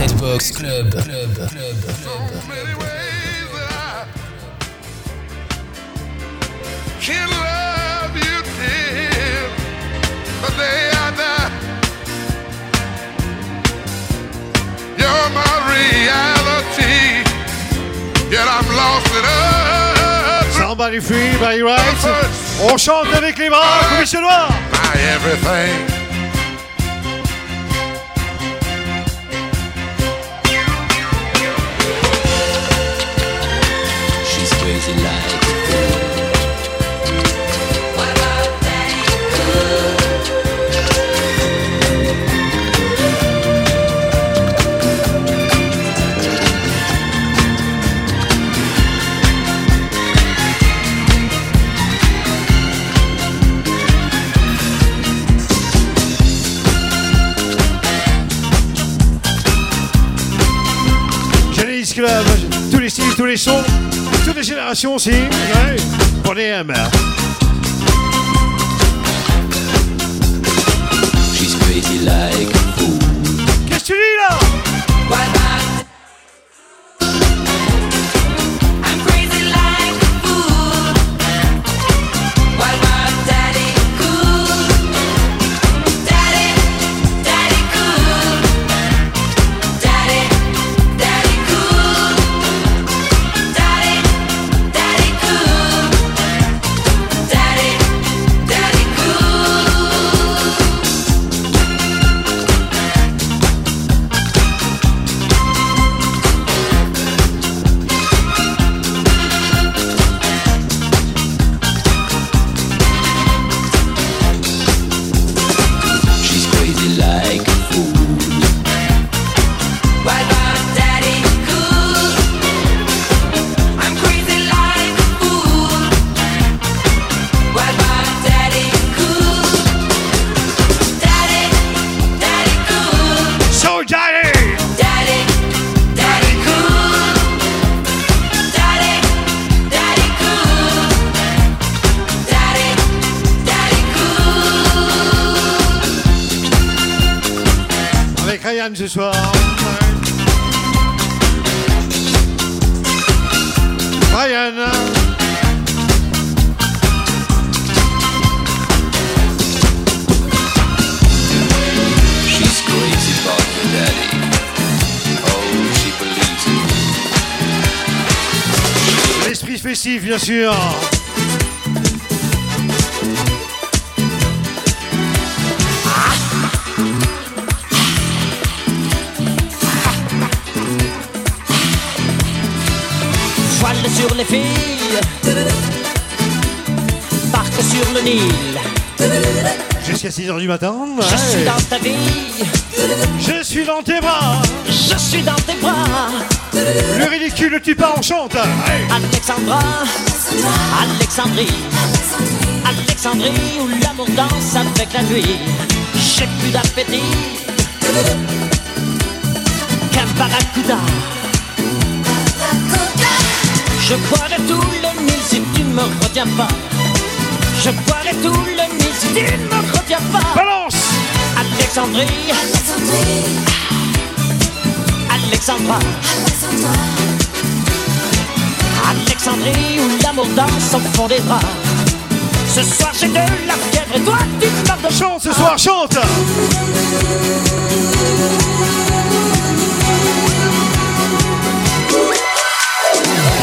Redbox Club. Club. Club. Club. Can love you till the day I die. You're my reality, yet I'm lost in us. Somebody free, by right. On chante avec les bras, commission noire. My everything. Les sons, toutes les générations aussi. Les M. She's crazy like bien sûr. Voile sur les filles, barque sur le Nil. Jusqu'à 6h du matin. Je suis dans ta vie, Je suis dans tes bras. Le ridicule, tu pars en chante. Alexandra, Alexandrie, Alexandrie où l'amour danse avec la nuit. J'ai plus d'appétit qu'un barracuda. Je boirai tout le Nil si tu ne me retiens pas. Je boirai tout le Nil si tu ne me retiens pas. Balance Alexandrie, Alexandra, Alexandrie où l'amour danse au fond des draps. Ce soir j'ai de la fièvre. Et toi tu parles de Chante. Ce soir, chante.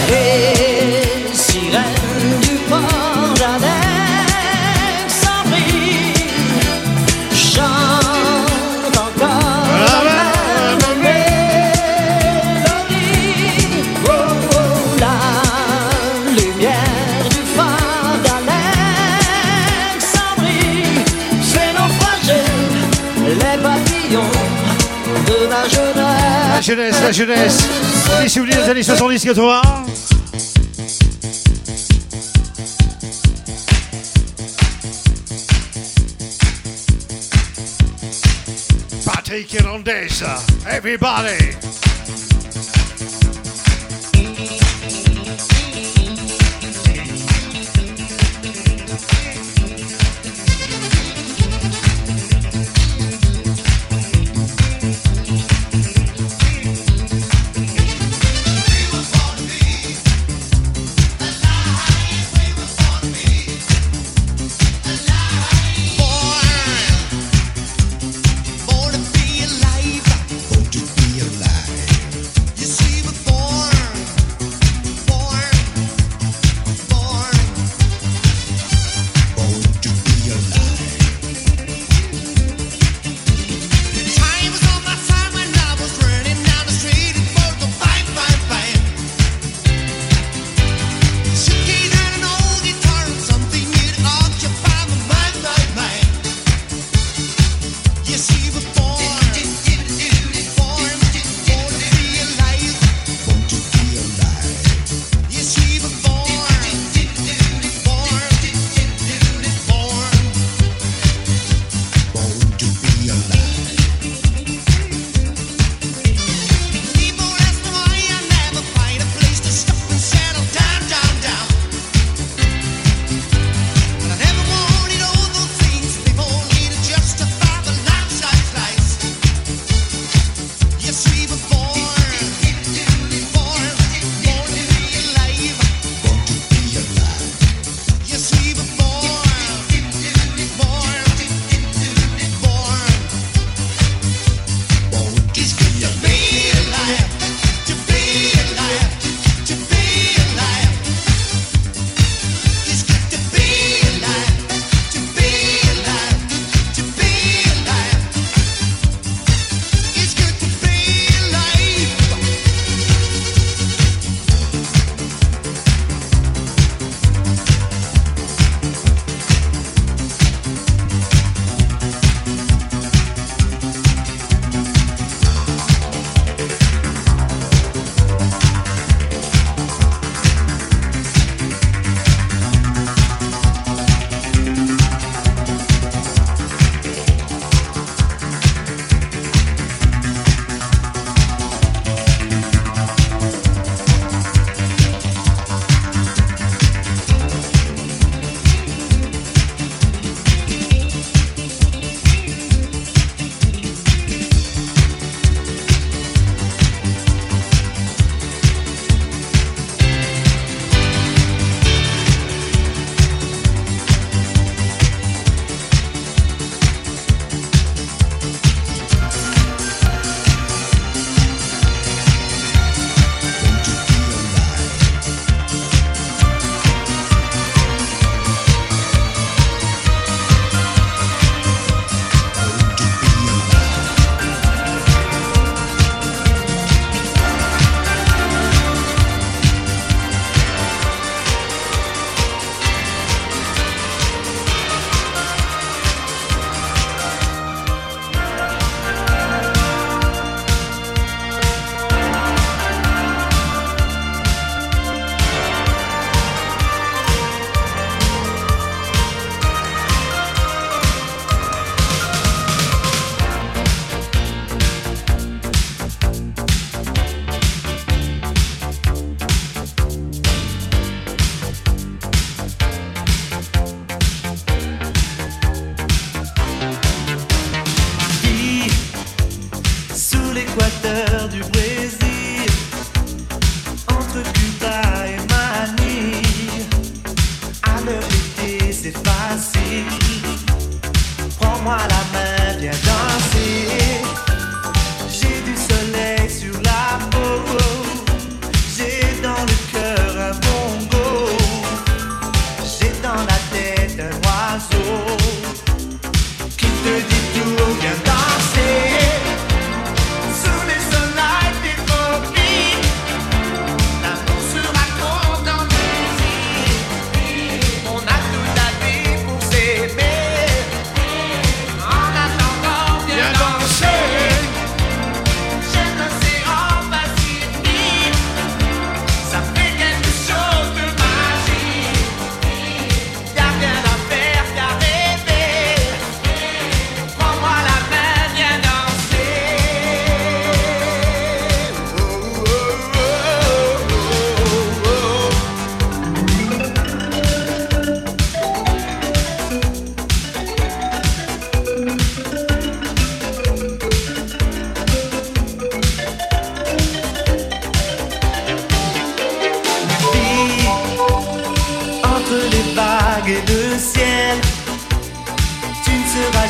Les sirènes du port jeunesse. La jeunesse. Les souvenirs des années 70-80. Patrick Hernandez, everybody.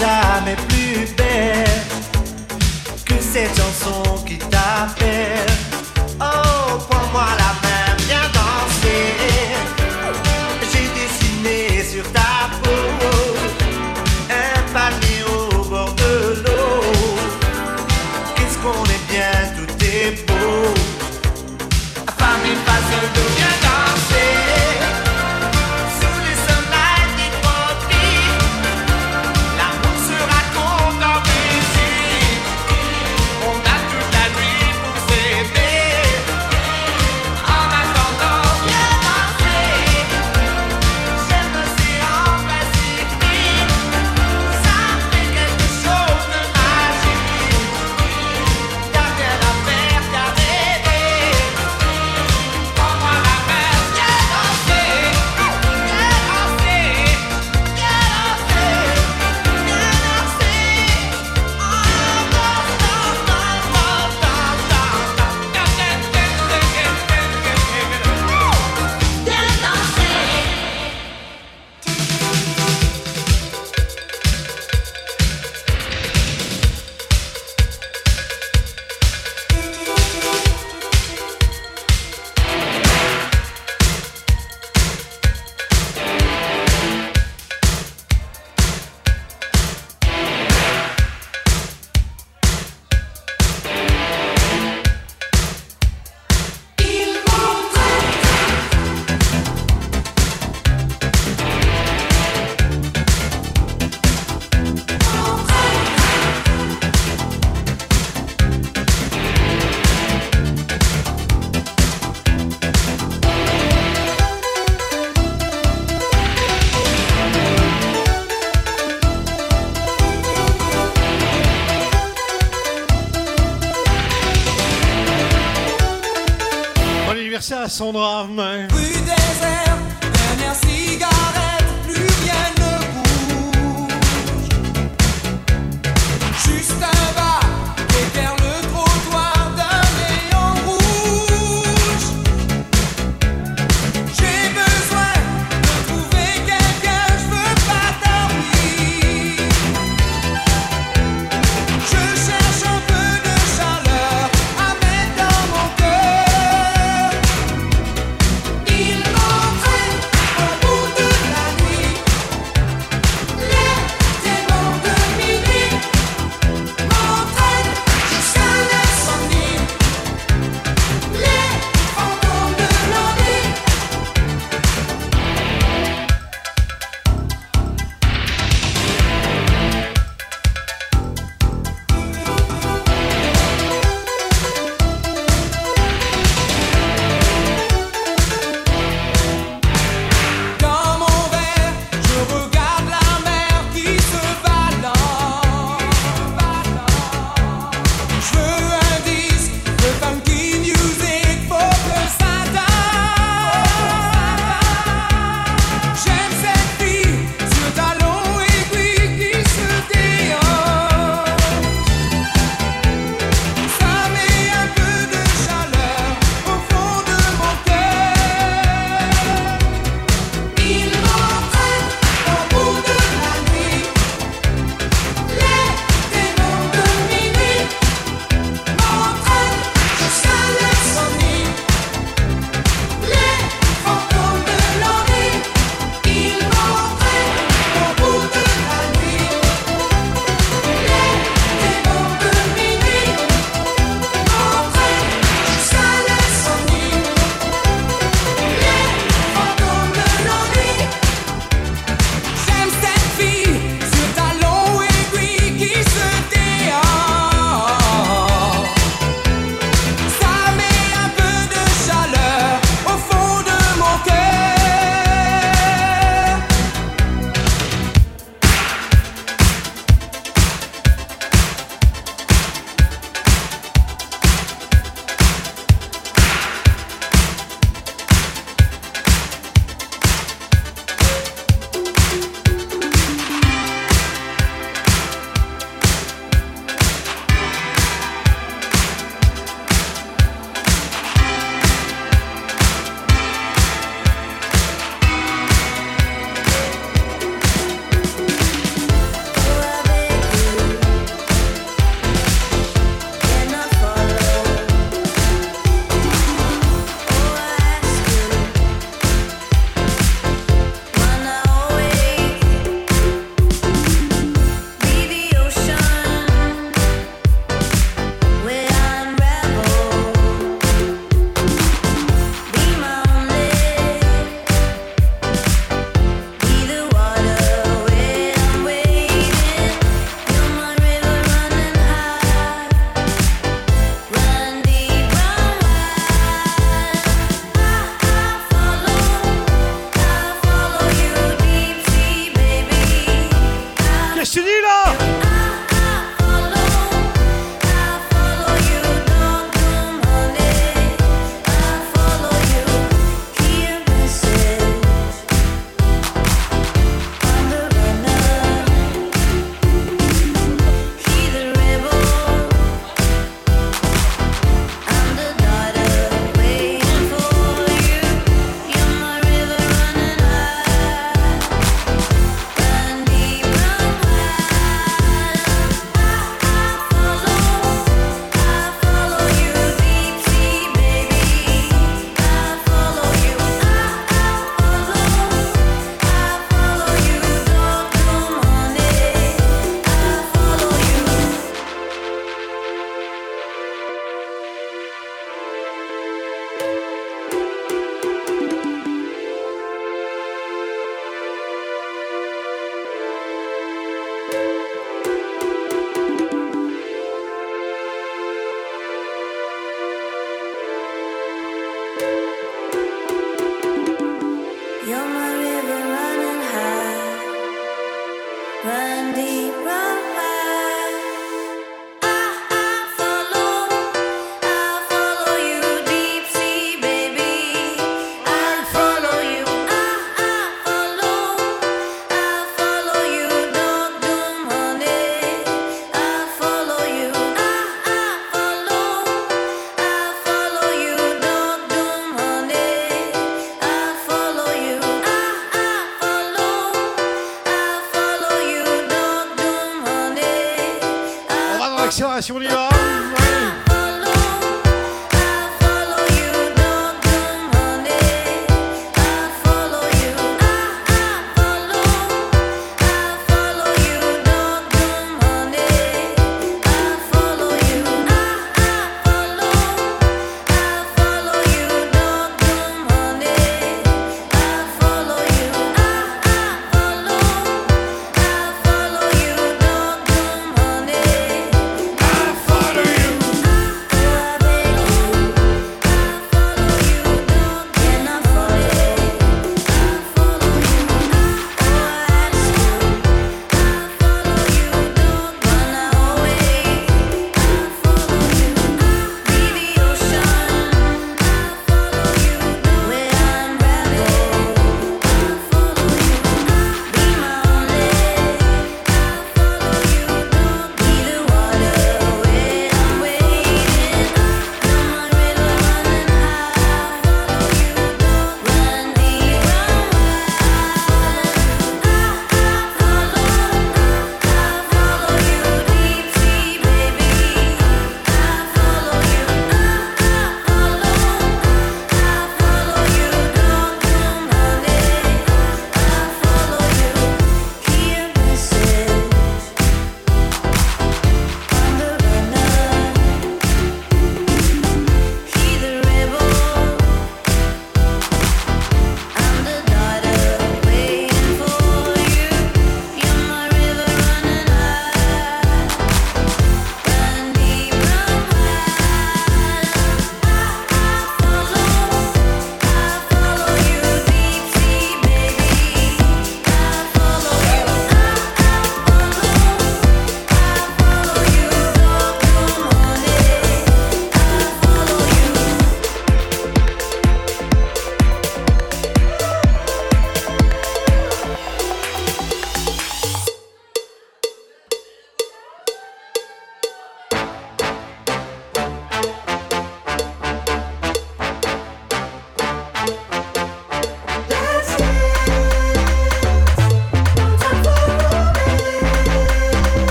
Jamais plus belle que cette chanson qui t'appelle.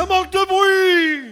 Ça manque de bruit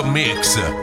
Master Mix,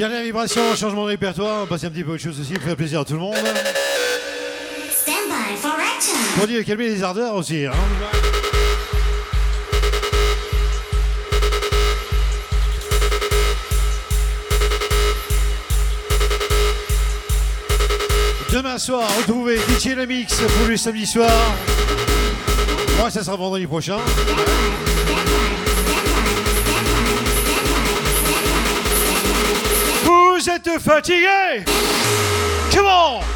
Dernière vibration, changement de répertoire, on passe un petit peu autre chose aussi pour faire plaisir à tout le monde. Stand by for action. Pour dire calmer les ardeurs aussi. Hein. Demain soir, retrouvez DJ Le Mix pour le samedi soir. Moi, ça sera vendredi prochain. Vous êtes fatigués. Comment Stand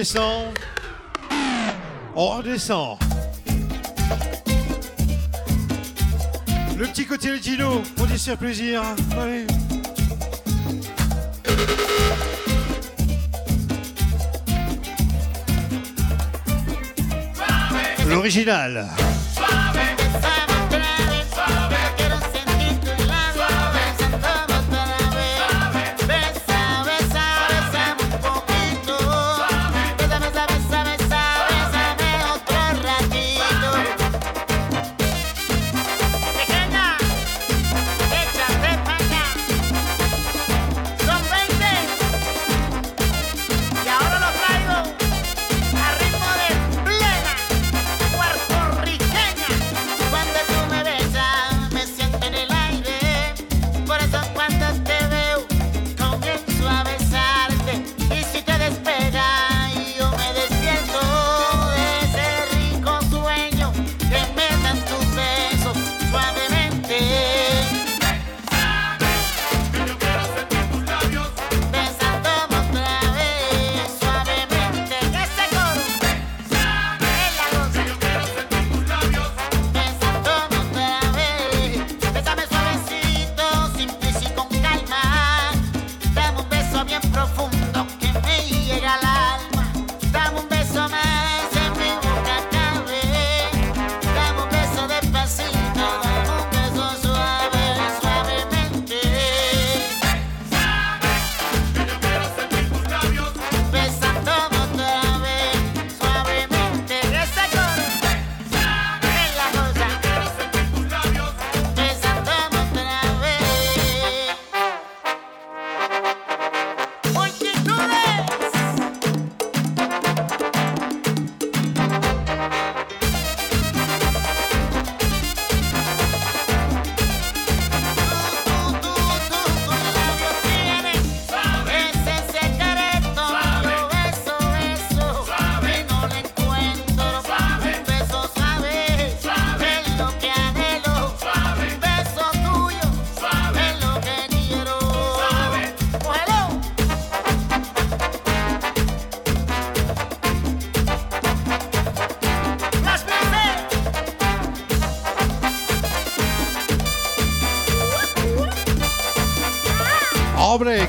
redescend. On redescend. Le petit côté latino, on dit faire plaisir. Allez. L'original.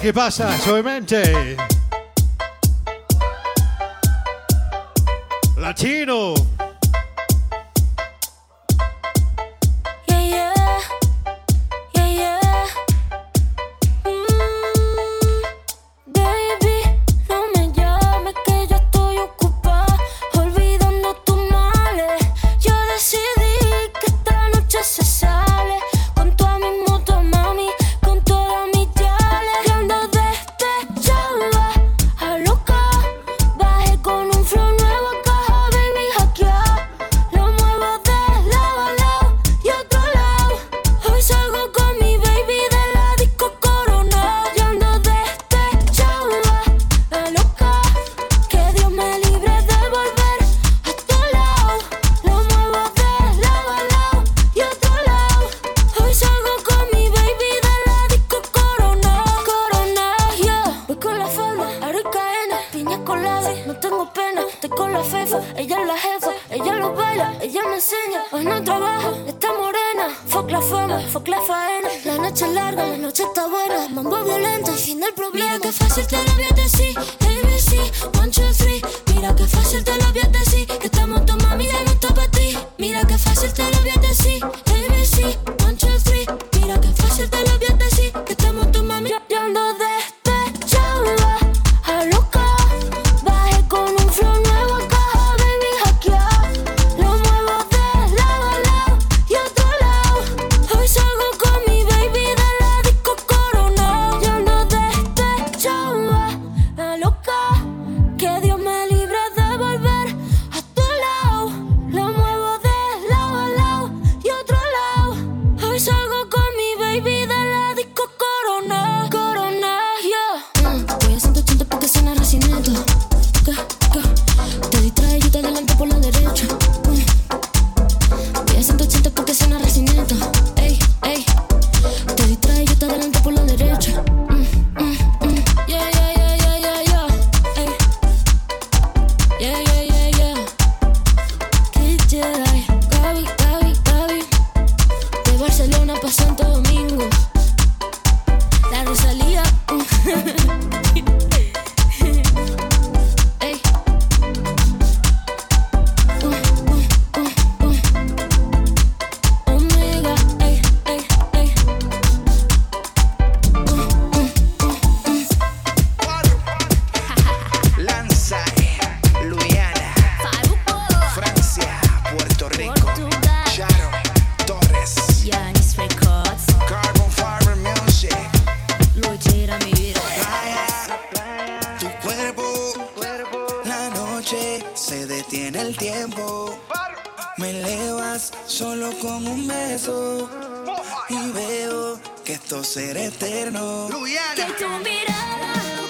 que pasa, suavemente. con un beso y veo que esto será eterno. Luyana. Que tu mirada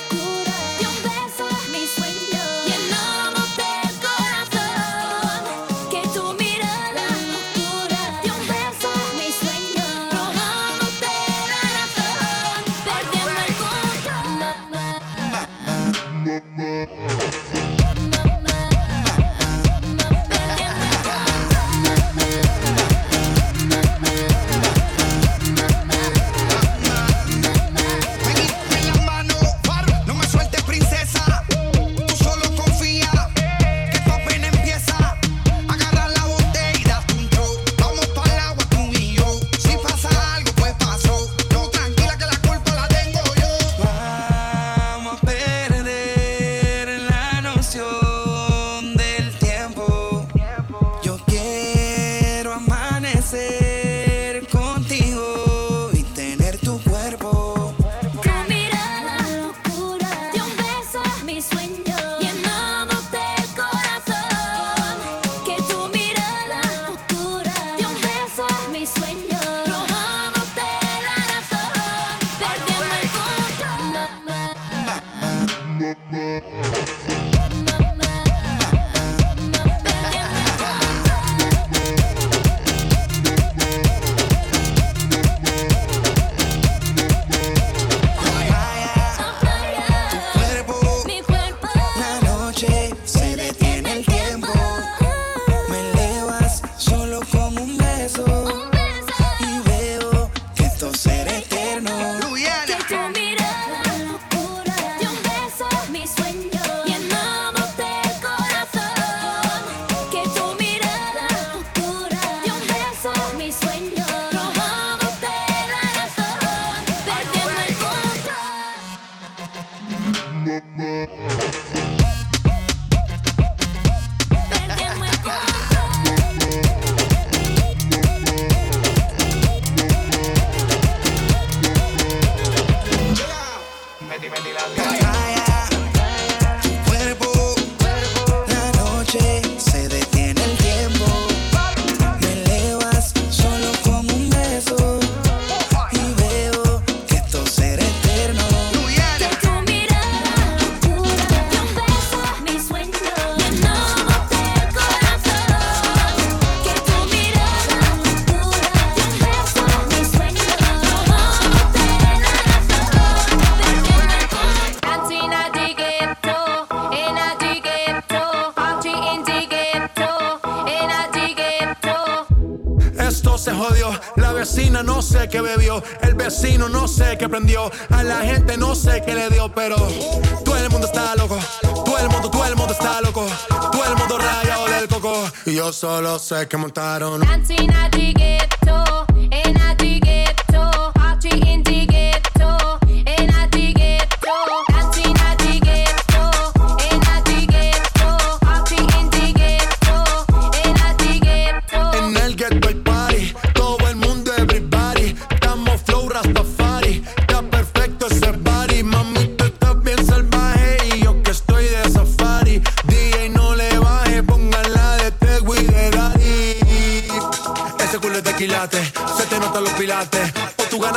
Y yo solo sé que montaron. Dancing at the.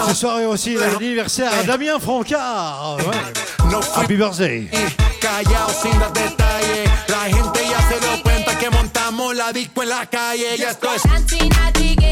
Ce soir est aussi l'anniversaire à Damien Francard. Ouais. Happy birthday. Callao sin. La gente ya se dio cuenta que montamos la disco en la calle. Y esto es.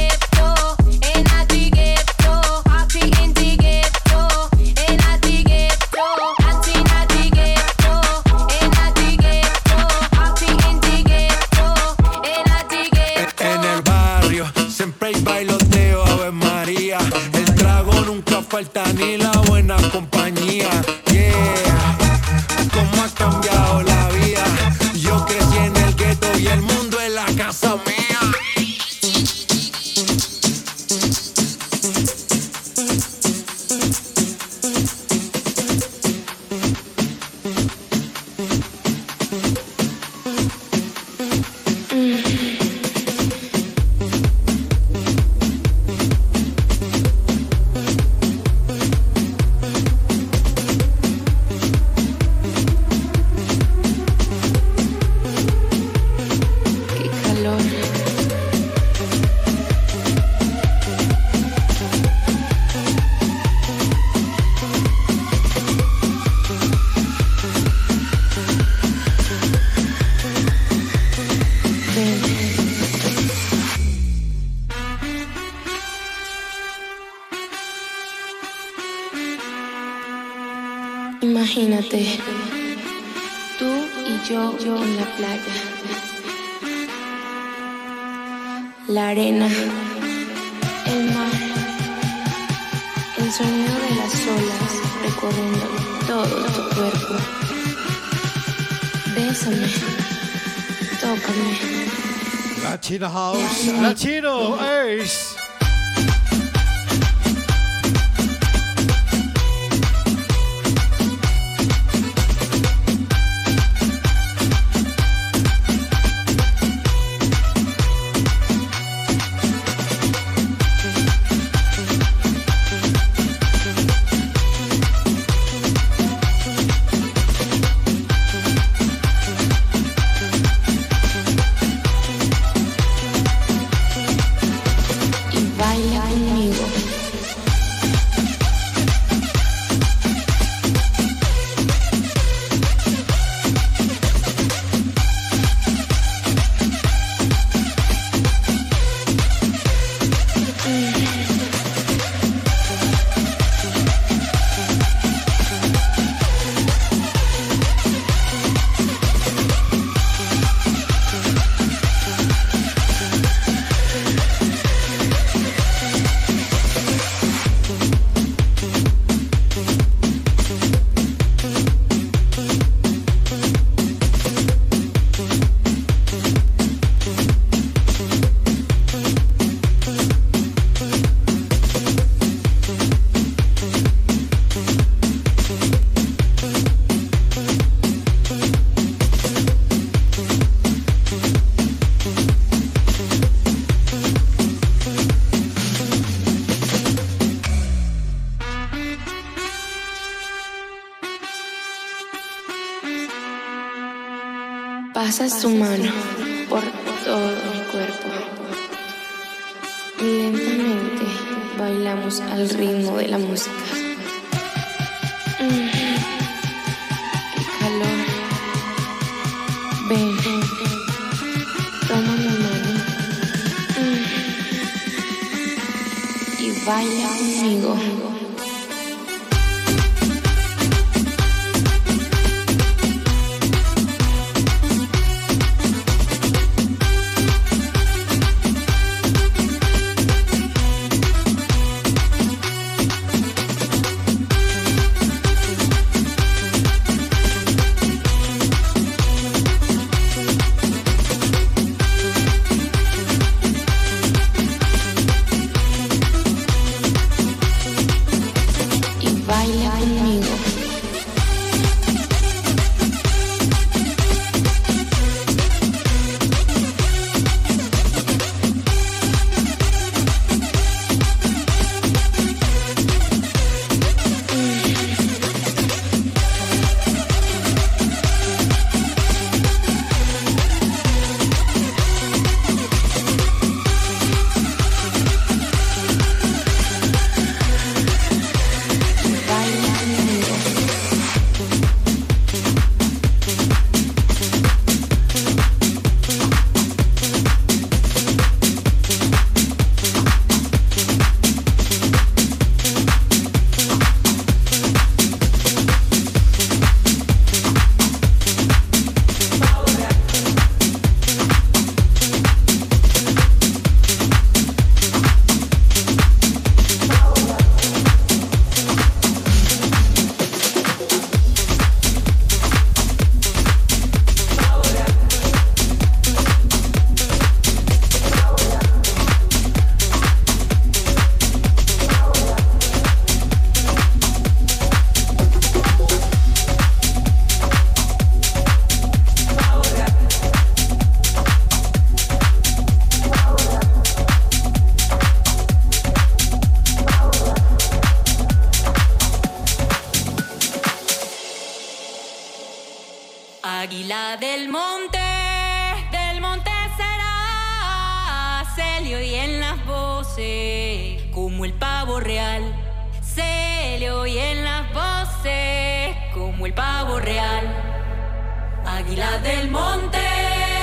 Águila del monte,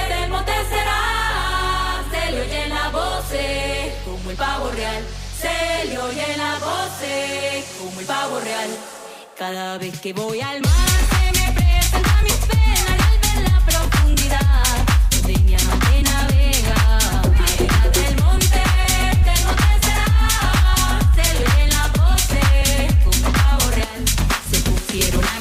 del monte será, se le oyen las voces como el pavo real, se le oyen las voces como el pavo real. Cada vez que voy al mar se me presenta mis penas al ver la profundidad donde mi amante navega. Águila del monte, del monte será, se le oyen las voces como el pavo real, se pusieron a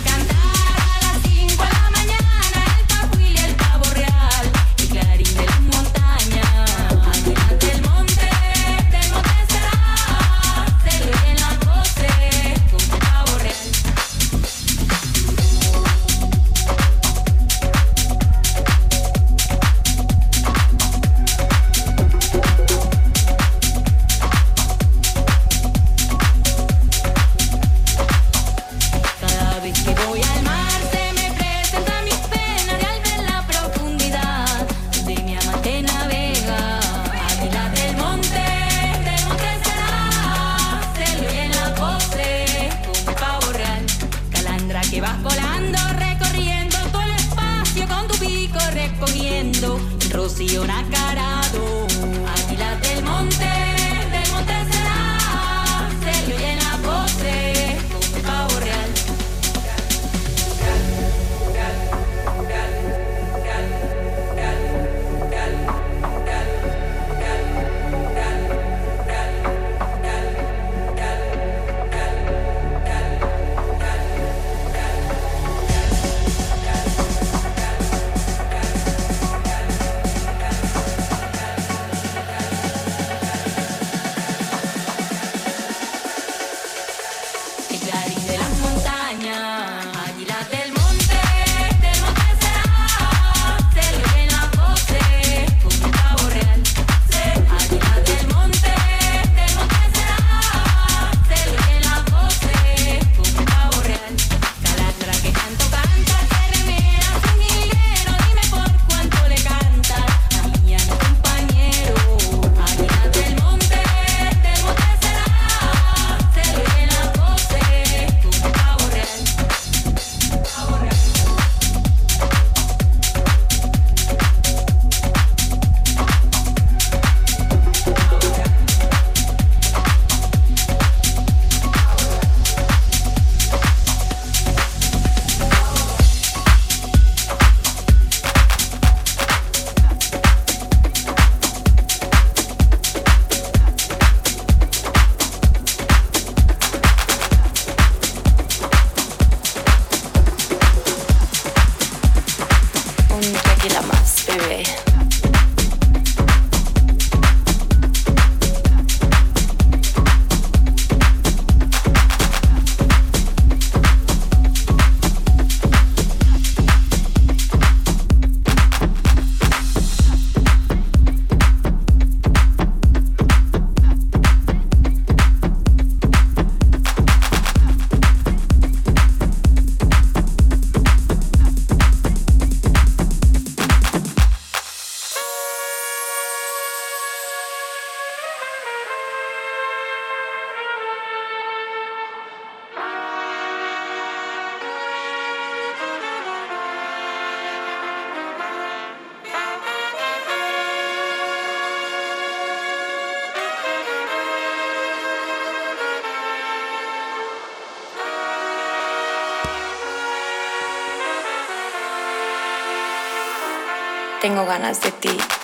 tengo ganas de ti.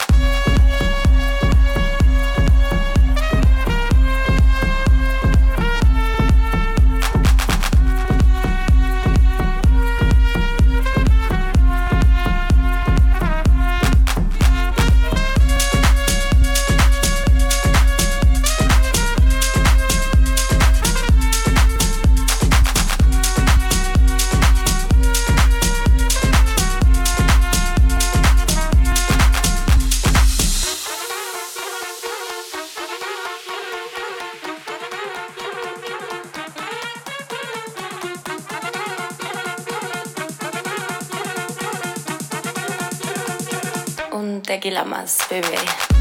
tranquila más, bebé.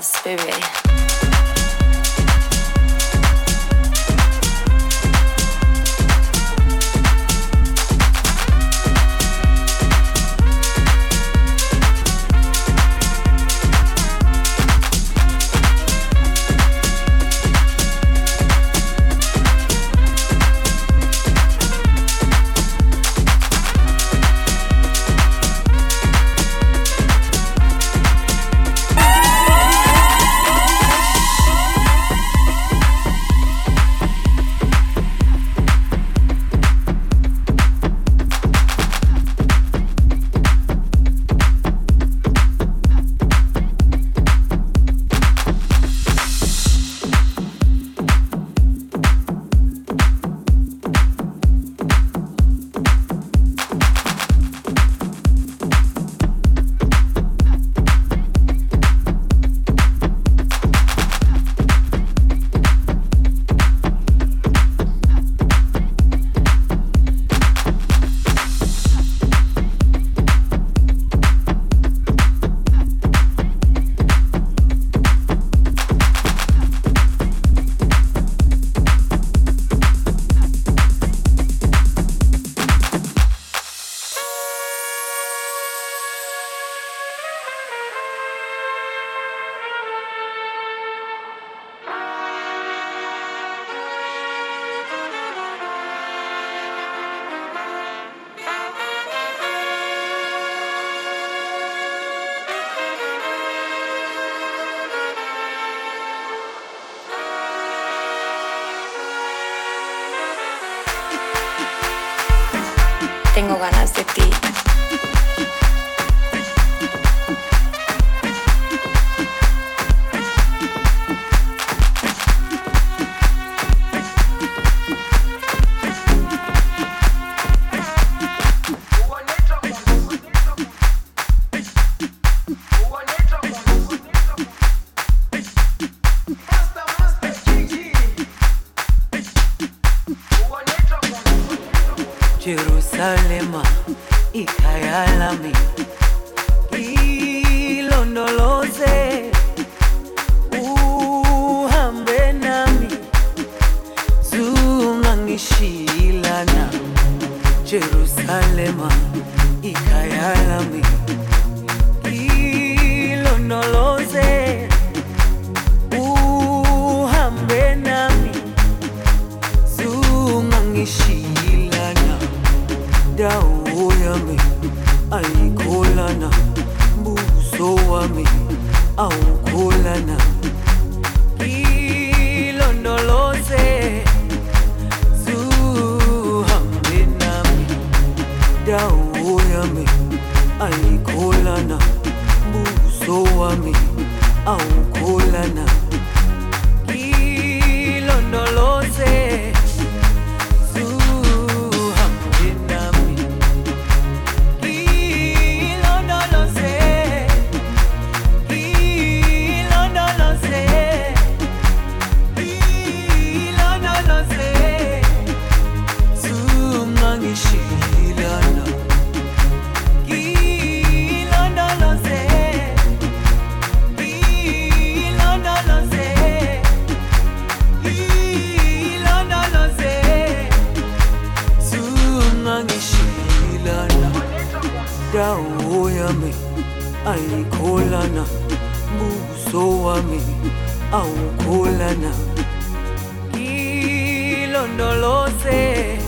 us, baby. alikholana buso wami awukholana. Ngilondoloze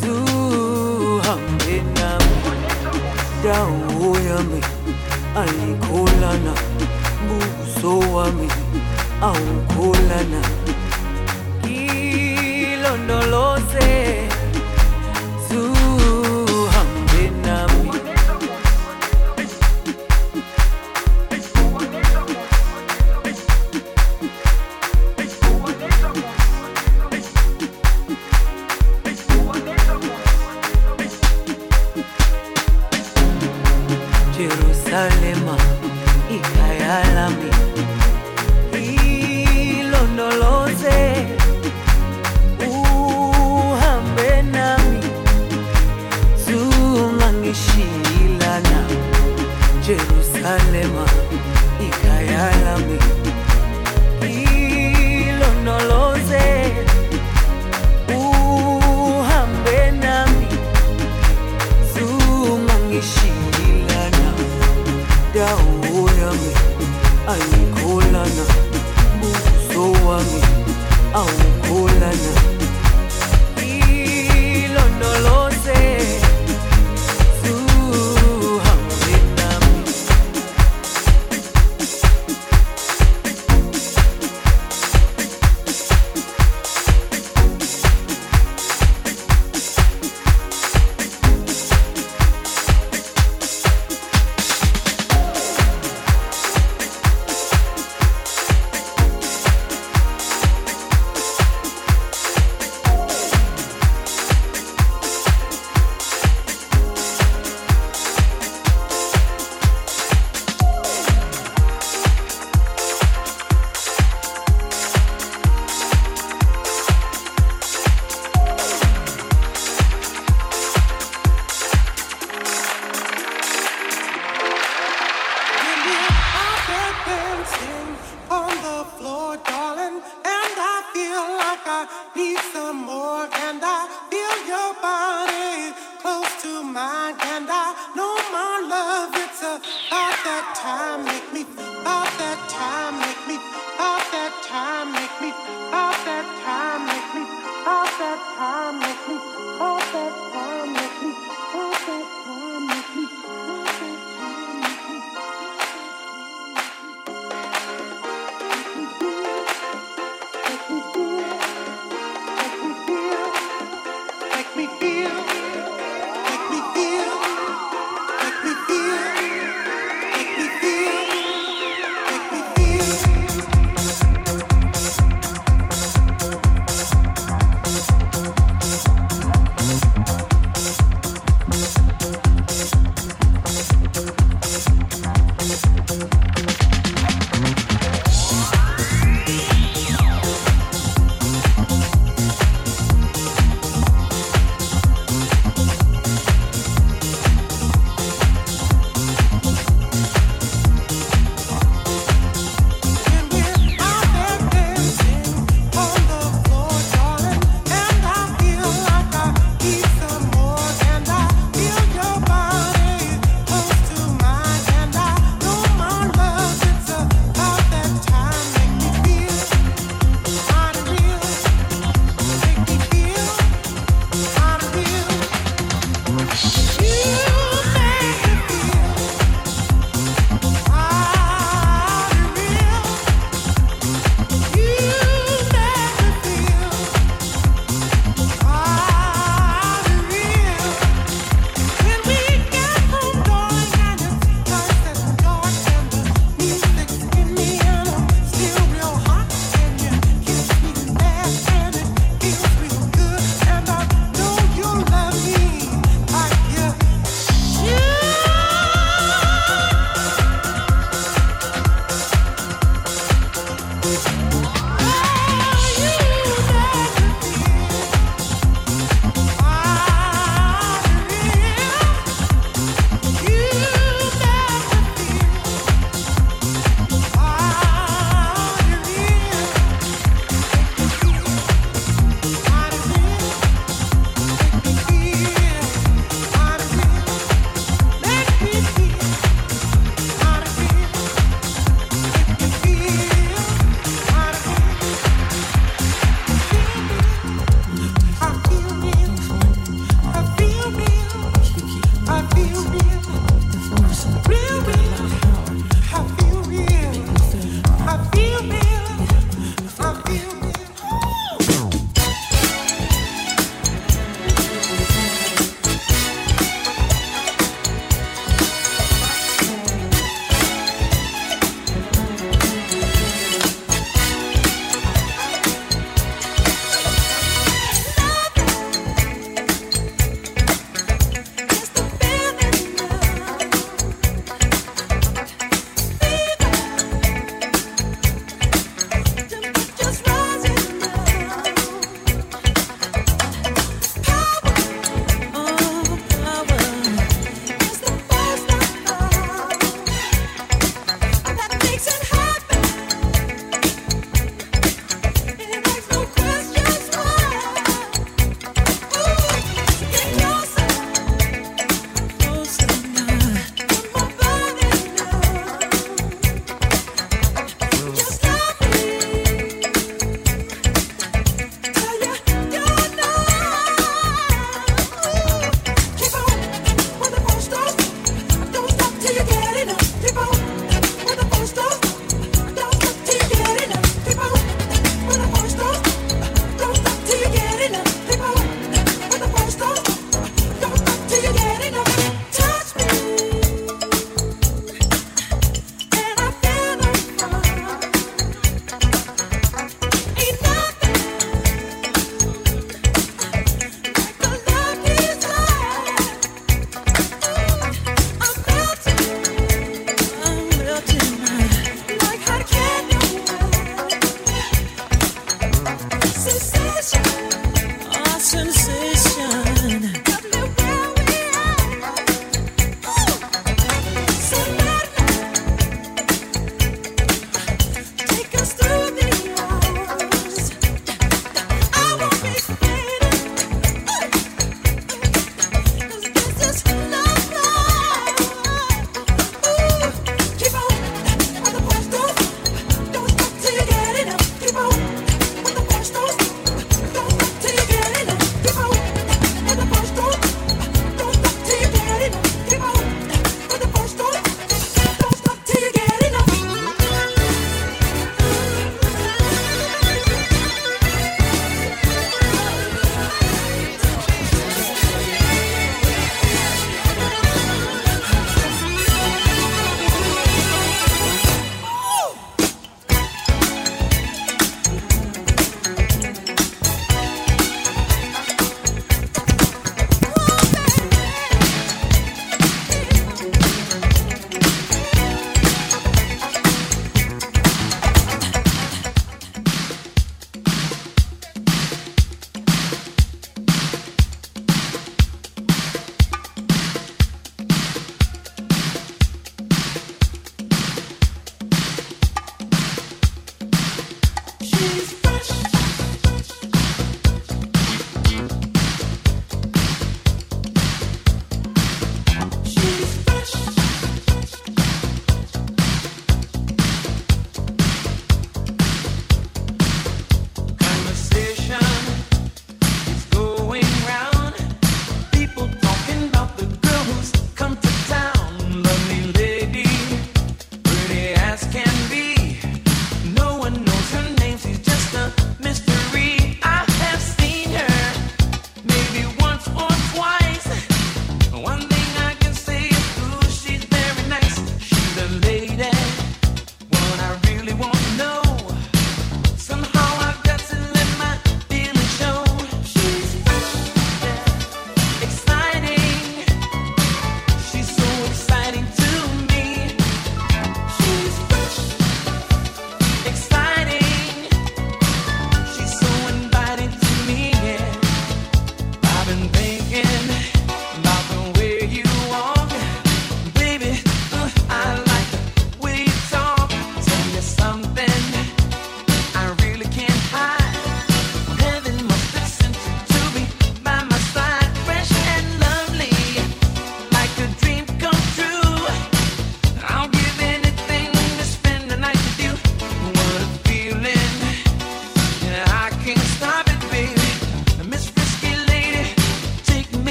zuhambe nami. Dawo yami alikholana buso wami awukholana. Ngilondoloze